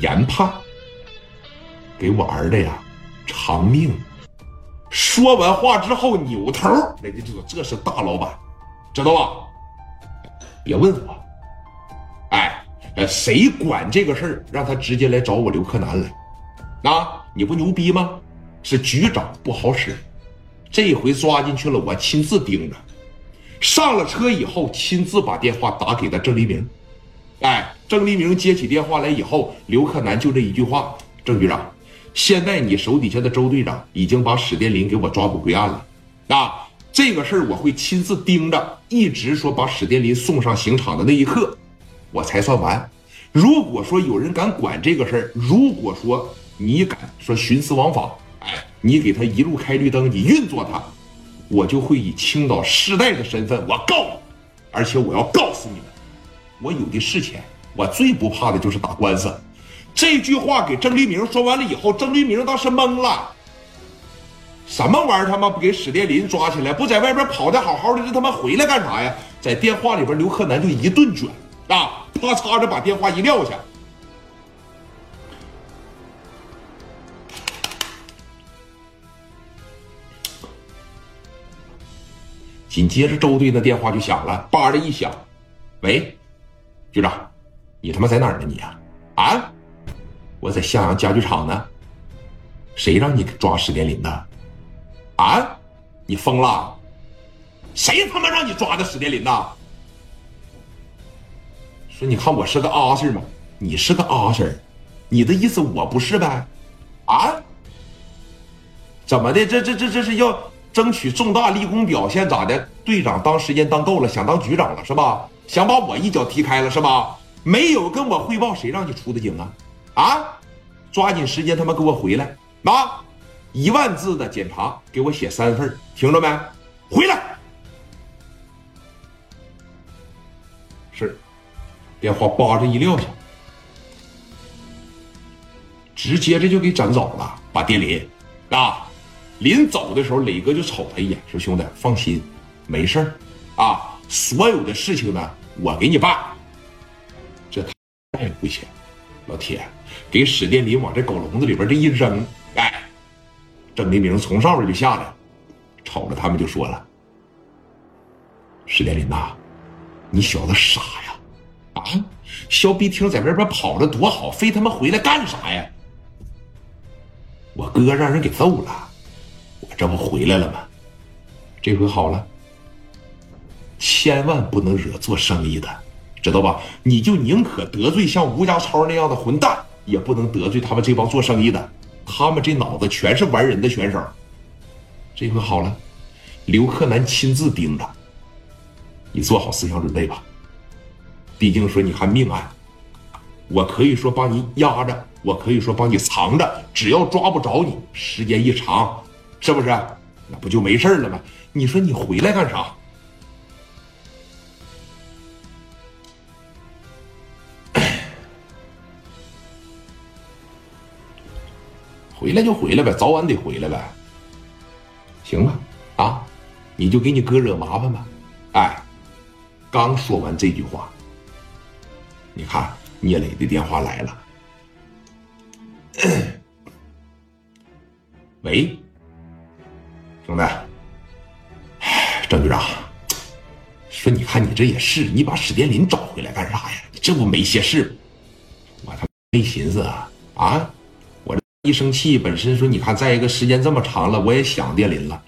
研判，给我儿子呀偿命。说完话之后，扭头，人家就说：“这是大老板，知道吧？别问我。哎，呃，谁管这个事儿？让他直接来找我刘克南来。啊，你不牛逼吗？是局长不好使，这回抓进去了，我亲自盯着。上了车以后，亲自把电话打给了郑黎明。哎，郑黎明接起电话来以后，刘克南就这一句话：郑局长。”现在你手底下的周队长已经把史殿林给我抓捕归案了，啊，这个事儿我会亲自盯着，一直说把史殿林送上刑场的那一刻，我才算完。如果说有人敢管这个事儿，如果说你敢说徇私枉法，哎，你给他一路开绿灯，你运作他，我就会以青岛世代的身份我告你，而且我要告诉你们，我有的是钱，我最不怕的就是打官司。这句话给郑立明说完了以后，郑立明当时懵了。什么玩意儿？他妈不给史殿林抓起来，不在外边跑的好好的，这他妈回来干啥呀？在电话里边，刘克南就一顿卷啊，啪嚓着把电话一撂下。紧接着，周队的电话就响了，叭的一响，喂，局长，你他妈在哪儿呢？你呀，啊？我在向阳家具厂呢，谁让你抓史殿林的？啊，你疯了？谁他妈让你抓的史殿林的？说你看我是个阿 Sir 吗？你是个阿 Sir，你的意思我不是呗？啊？怎么的？这这这这是要争取重大立功表现咋的？队长当时间当够了，想当局长了是吧？想把我一脚踢开了是吧？没有跟我汇报，谁让你出的警啊？啊！抓紧时间，他妈给我回来！啊，一万字的检查，给我写三份，听着没？回来！是，电话叭着一撂下，直接这就给整走了。把电林啊，临走的时候，磊哥就瞅他一眼，说：“兄弟，放心，没事儿啊，所有的事情呢，我给你办。”也不行，老铁。给史殿林往这狗笼子里边这一扔，哎，郑黎明从上面就下来，瞅着他们就说了：“史殿林呐，你小子傻呀，啊，肖碧婷在外边跑着多好，非他妈回来干啥呀？我哥让人给揍了，我这不回来了吗？这回好了，千万不能惹做生意的，知道吧？你就宁可得罪像吴家超那样的混蛋。”也不能得罪他们这帮做生意的，他们这脑子全是玩人的选手。这回好了，刘克南亲自盯着，你做好思想准备吧。毕竟说你还命案，我可以说帮你压着，我可以说帮你藏着，只要抓不着你，时间一长，是不是？那不就没事了吗？你说你回来干啥？回来就回来呗，早晚得回来呗。行吧，啊，你就给你哥惹麻烦吧。哎，刚说完这句话，你看聂磊的电话来了。喂，兄弟，郑局长，说你看你这也是，你把史殿林找回来干啥呀？这不没些事吗，我他妈没寻思啊啊。一生气，本身说你看，再一个时间这么长了，我也想电林了。